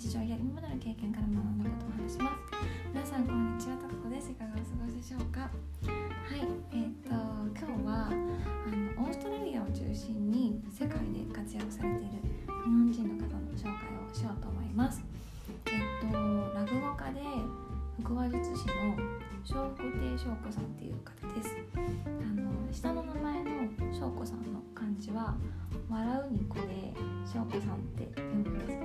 日常や今までの経験から学んだことを話します。皆さんこんにちはたかこです。いかがお過ごしでしょうか？はいえっ、と今日はあのオーストラリアを中心に世界で活躍されている日本人の方の紹介をしようと思います。えっ、と落語家で腹話術師の笑福亭翔子さんっていう方です。あの下の名前の翔子さんの漢字は笑うにこで翔子さんって読むんです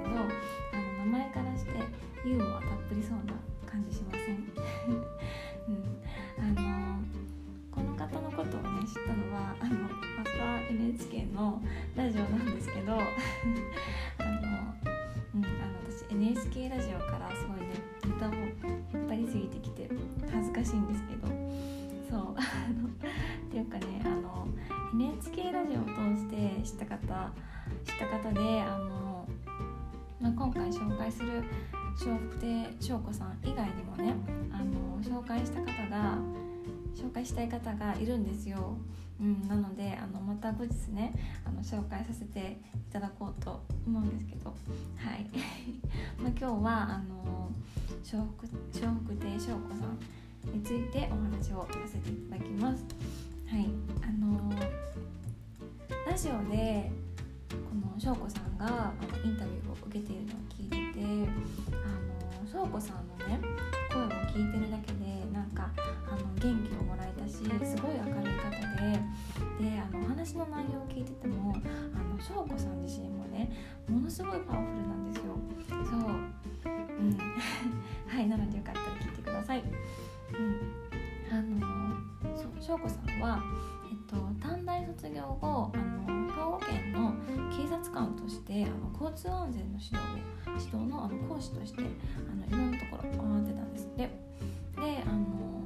NHK ラジオからすごいね歌を引っ張りすぎてきて恥ずかしいんですけど。そうっていうかねあの NHK ラジオを通して知った方知った方であの、まあ、今回紹介する笑福亭翔子さん以外にもねあの紹介した方が紹介したい方がいるんですよ、うん、なのであのまた後日ねあの紹介させていただこうと思うんですけど。今日はあの笑福福亭翔子さんについてお話をさせていただきます。はいあのラジオでこの翔子さんがあのインタビューを受けているのを聞いててあの翔子さんのね声を聞いてるだけでなんかあの元気をもらえたしすごい明るい方でであのお話の内容を聞いててもあの翔子さん自身もねものすごいパワそう翔子さんはえっと短大卒業後あの兵庫県の警察官としてあの交通安全の指導を指導のあの講師としてあのいろんなところ回ってたんです。ってであの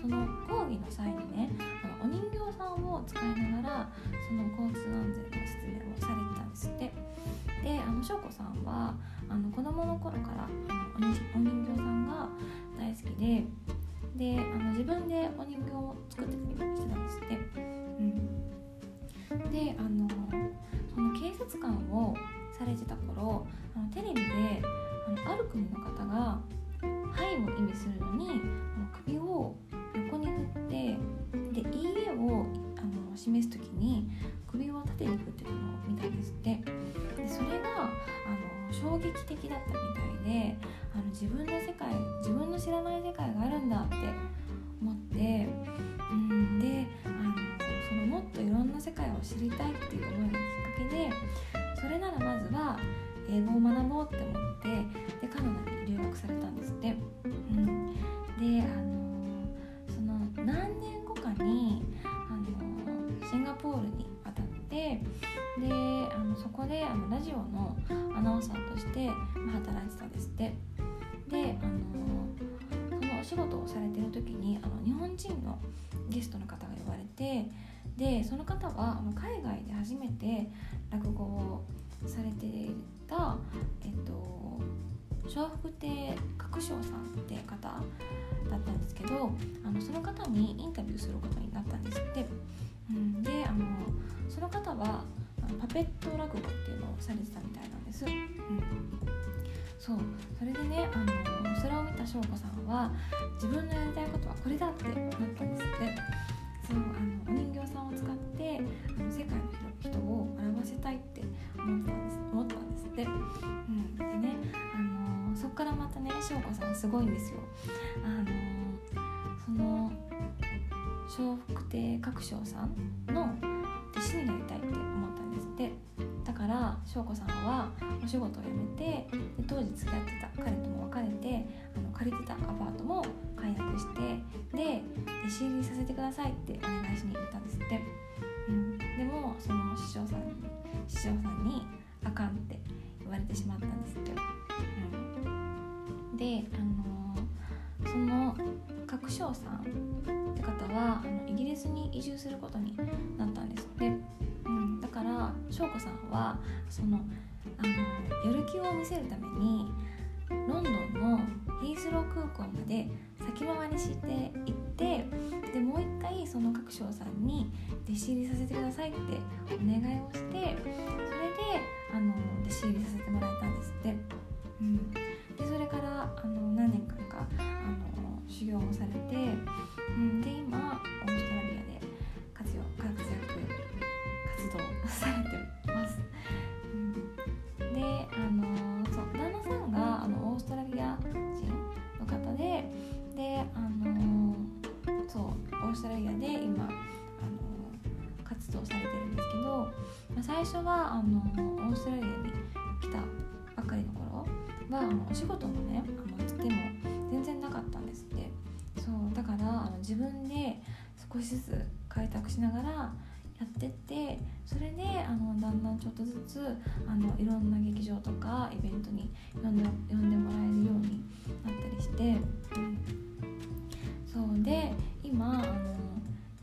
その講義の際にねあのお人形さんを使いながらその交通安全の説明をされてたんです。ってであの翔子さんはあの子供の頃からあのお人形さんが大好きでであの自分でお人形を作ってたりしてたんですって、うん、であのその警察官をされてた頃あのテレビであのある国の方が「はい」を意味するのにあの首を横に振ってで「いいえ」をあの示す時に首を縦に振ってるのを見たんですって。撃的だったみたいであの自分の世界自分の知らない世界があるんだって思ってうんであのそのもっといろんな世界を知りたいっていう思いがきっかけでそれならまずは英語を学ぼうって思っであのそこであのラジオのアナウンサーとして、働いてたんですって。であのそのお仕事をされてる時にあの日本人のゲストの方が呼ばれてでその方はあの海外で初めて落語をされていた、えっと、笑福亭角章さんって方だったんですけどあのその方にインタビューすることになったんですって、うん、であの方はパペット落語っていうのをされてたみたいなんです、うん、そう。それでねあのそれを見た翔子さんは自分のやりたいことはこれだってなったんですって。そうあのお人形さんを使ってあの世界の人を笑わせたいって思ったんです。思ったんですって、うん、でねあのそっからまたね翔子さんすごいんですよ。あのその笑福亭角章さん翔子さんはお仕事を辞めてで当時付き合ってた彼とも別れてあの借りてたアパートも解約してで弟子入りさせてくださいってお願いしに行ったんですって、うん、でもその師匠さんに師匠さんにあかんって言われてしまったんですって、うん、であのその角章さんって方はあのイギリスに移住することになったんです、だから翔子さんはそのあのやる気を見せるためにロンドンのヒースロー空港まで先回りして行ってでもう一回その角章さんに弟子入りさせてくださいってお願いをしてそれであの弟子入りさせてもらえたんですって。うん、でそれからあの何年間かあの修行をされて、最初はあのオーストラリアに来たばかりの頃はあのお仕事もねあのつても全然なかったんですって。そうだからあの自分で少しずつ開拓しながらやってってそれであのだんだんちょっとずつあのいろんな劇場とかイベントに呼んで呼んでもらえるようになったりして、うん、そうで今あの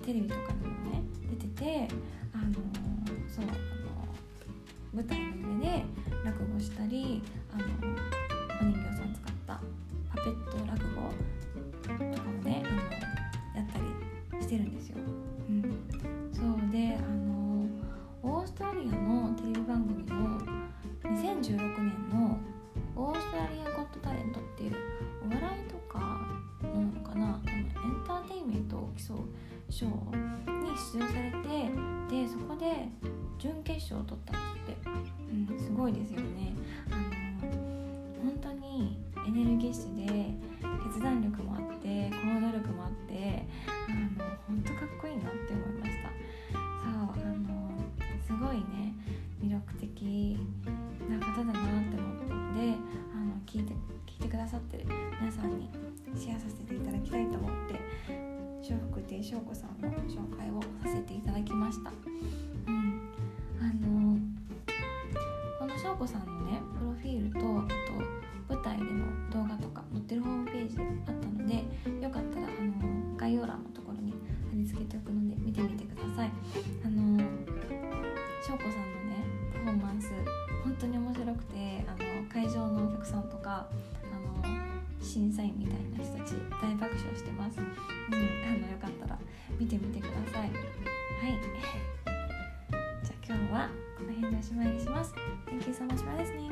テレビとかにもね出てて舞台の上で落語したりあのお人形さん使ったパペット落語とかもねあのやったりしてるんですよ。うん、そうであのオーストラリアのテレビ番組の2016年の「ターテインメントを競うショーに出場されてでそこで準決勝を取ったんですって、うん、すごいですよね。あの本当にエネルギッシュで決断力もあって行動力もあって笑福亭翔子さんの紹介をさせていただきました。うんあのこの翔子さんのねプロフィールとあと舞台での動画とか載ってるホームページしてます、うん、あのよかったら見てみてください。はい。じゃ今日はこの辺でおしまいにします。Thank you so much for listening.